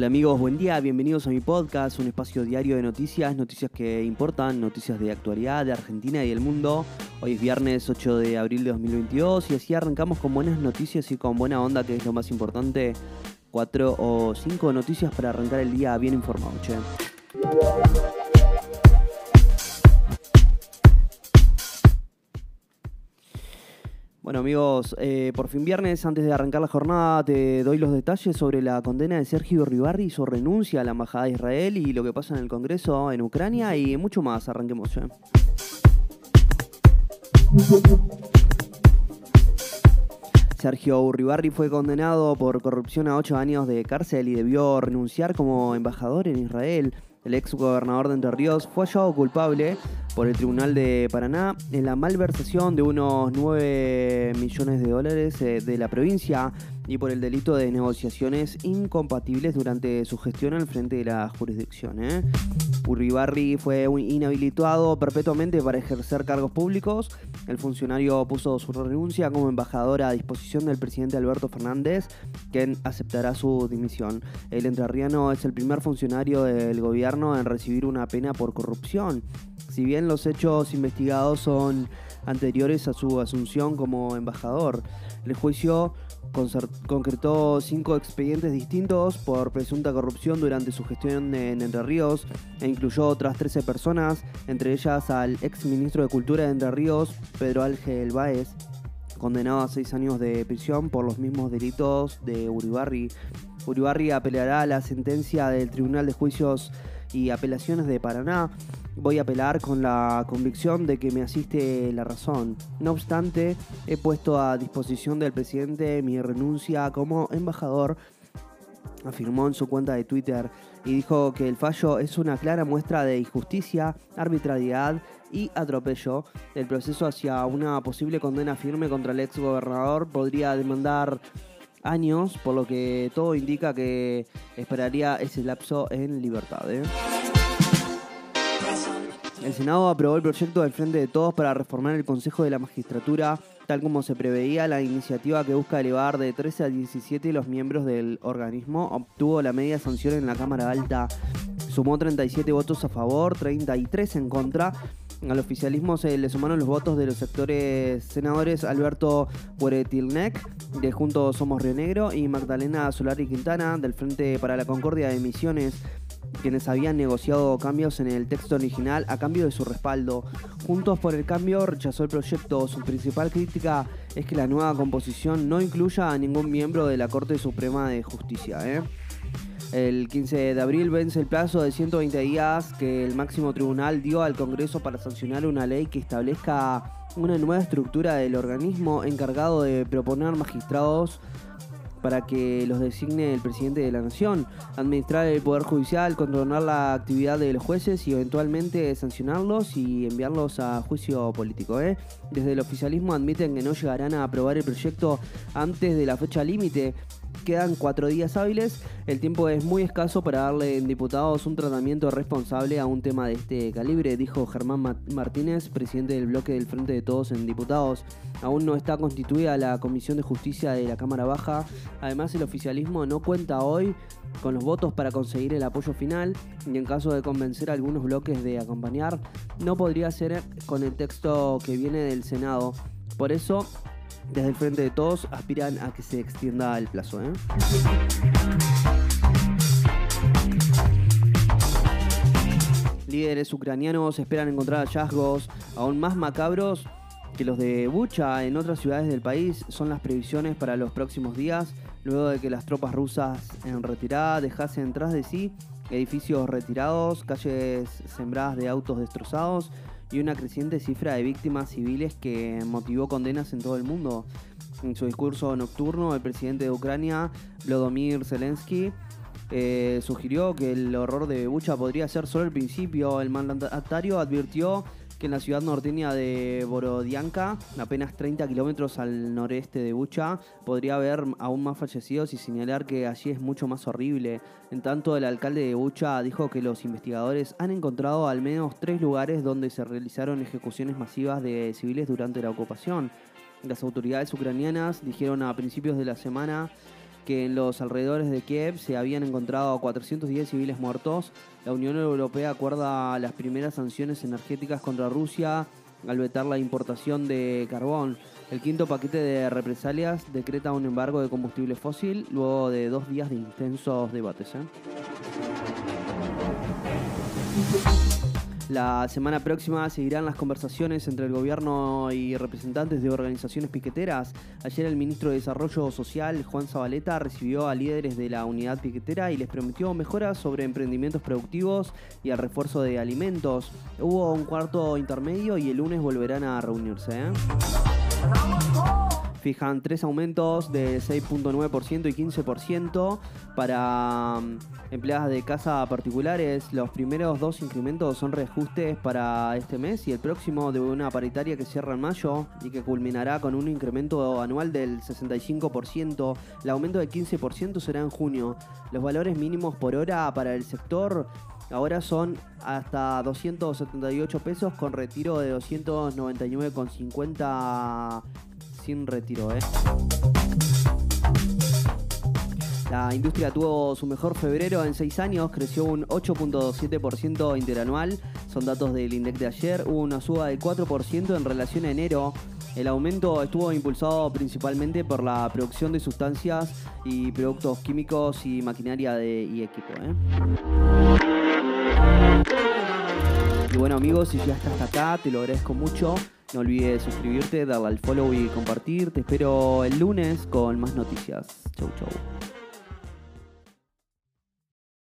Hola amigos, buen día, bienvenidos a mi podcast, un espacio diario de noticias, noticias que importan, noticias de actualidad de Argentina y del mundo. Hoy es viernes 8 de abril de 2022 y así arrancamos con buenas noticias y con buena onda, que es lo más importante. Cuatro o cinco noticias para arrancar el día bien informado, che. Bueno amigos, eh, por fin viernes, antes de arrancar la jornada, te doy los detalles sobre la condena de Sergio Ribarri y su renuncia a la Embajada de Israel y lo que pasa en el Congreso en Ucrania y mucho más. Arranquemos. ¿eh? Sergio Uribarri fue condenado por corrupción a ocho años de cárcel y debió renunciar como embajador en Israel. El ex gobernador de Entre Ríos fue hallado culpable por el Tribunal de Paraná en la malversación de unos 9 millones de dólares eh, de la provincia y por el delito de negociaciones incompatibles durante su gestión al frente de la jurisdicción. ¿eh? Uribarri fue inhabilitado perpetuamente para ejercer cargos públicos. El funcionario puso su renuncia como embajador a disposición del presidente Alberto Fernández, quien aceptará su dimisión. El entrerriano es el primer funcionario del gobierno en recibir una pena por corrupción. Si bien los hechos investigados son anteriores a su asunción como embajador, el juicio concretó cinco expedientes distintos por presunta corrupción durante su gestión en Entre Ríos e incluyó otras 13 personas, entre ellas al ex ministro de Cultura de Entre Ríos, Pedro Ángel Báez, condenado a seis años de prisión por los mismos delitos de Uribarri. Uribarri apelará a la sentencia del Tribunal de Juicios y Apelaciones de Paraná voy a apelar con la convicción de que me asiste la razón. No obstante, he puesto a disposición del presidente mi renuncia como embajador, afirmó en su cuenta de Twitter y dijo que el fallo es una clara muestra de injusticia, arbitrariedad y atropello. El proceso hacia una posible condena firme contra el ex gobernador podría demandar años, por lo que todo indica que esperaría ese lapso en libertad. ¿eh? El Senado aprobó el proyecto del Frente de Todos para reformar el Consejo de la Magistratura, tal como se preveía. La iniciativa que busca elevar de 13 a 17 los miembros del organismo obtuvo la media sanción en la Cámara Alta. Sumó 37 votos a favor, 33 en contra. Al oficialismo se le sumaron los votos de los sectores senadores Alberto Buretilnec, de Juntos Somos Río Negro, y Magdalena Solari Quintana, del Frente para la Concordia de Misiones quienes habían negociado cambios en el texto original a cambio de su respaldo. Juntos por el Cambio rechazó el proyecto. Su principal crítica es que la nueva composición no incluya a ningún miembro de la Corte Suprema de Justicia. ¿eh? El 15 de abril vence el plazo de 120 días que el máximo tribunal dio al Congreso para sancionar una ley que establezca una nueva estructura del organismo encargado de proponer magistrados para que los designe el presidente de la nación, administrar el poder judicial, controlar la actividad de los jueces y eventualmente sancionarlos y enviarlos a juicio político. ¿eh? Desde el oficialismo admiten que no llegarán a aprobar el proyecto antes de la fecha límite Quedan cuatro días hábiles. El tiempo es muy escaso para darle en diputados un tratamiento responsable a un tema de este calibre, dijo Germán Martínez, presidente del bloque del Frente de Todos en Diputados. Aún no está constituida la Comisión de Justicia de la Cámara Baja. Además, el oficialismo no cuenta hoy con los votos para conseguir el apoyo final y en caso de convencer a algunos bloques de acompañar, no podría ser con el texto que viene del Senado. Por eso, desde el frente de todos aspiran a que se extienda el plazo. ¿eh? Líderes ucranianos esperan encontrar hallazgos aún más macabros que los de Bucha en otras ciudades del país. Son las previsiones para los próximos días, luego de que las tropas rusas en retirada dejasen tras de sí edificios retirados, calles sembradas de autos destrozados y una creciente cifra de víctimas civiles que motivó condenas en todo el mundo. En su discurso nocturno, el presidente de Ucrania, Vladimir Zelensky, eh, sugirió que el horror de Bucha podría ser solo el principio. El mandatario advirtió que en la ciudad norteña de Borodianka, apenas 30 kilómetros al noreste de Bucha, podría haber aún más fallecidos y señalar que allí es mucho más horrible. En tanto, el alcalde de Bucha dijo que los investigadores han encontrado al menos tres lugares donde se realizaron ejecuciones masivas de civiles durante la ocupación. Las autoridades ucranianas dijeron a principios de la semana que en los alrededores de Kiev se habían encontrado 410 civiles muertos. La Unión Europea acuerda las primeras sanciones energéticas contra Rusia al vetar la importación de carbón. El quinto paquete de represalias decreta un embargo de combustible fósil luego de dos días de intensos debates. ¿eh? La semana próxima seguirán las conversaciones entre el gobierno y representantes de organizaciones piqueteras. Ayer el ministro de Desarrollo Social, Juan Zabaleta, recibió a líderes de la unidad piquetera y les prometió mejoras sobre emprendimientos productivos y el refuerzo de alimentos. Hubo un cuarto intermedio y el lunes volverán a reunirse. ¿eh? Fijan tres aumentos de 6.9% y 15% para mm, empleadas de casa particulares. Los primeros dos incrementos son reajustes para este mes y el próximo de una paritaria que cierra en mayo y que culminará con un incremento anual del 65%. El aumento del 15% será en junio. Los valores mínimos por hora para el sector Ahora son hasta 278 pesos con retiro de 299,50 sin retiro. ¿eh? La industria tuvo su mejor febrero en seis años, creció un 8.7% interanual, son datos del INDEC de ayer, hubo una suba de 4% en relación a enero. El aumento estuvo impulsado principalmente por la producción de sustancias y productos químicos y maquinaria y equipo. ¿eh? Y bueno amigos, si ya estás acá, te lo agradezco mucho. No olvides suscribirte, darle al follow y compartir. Te espero el lunes con más noticias. Chau, chau.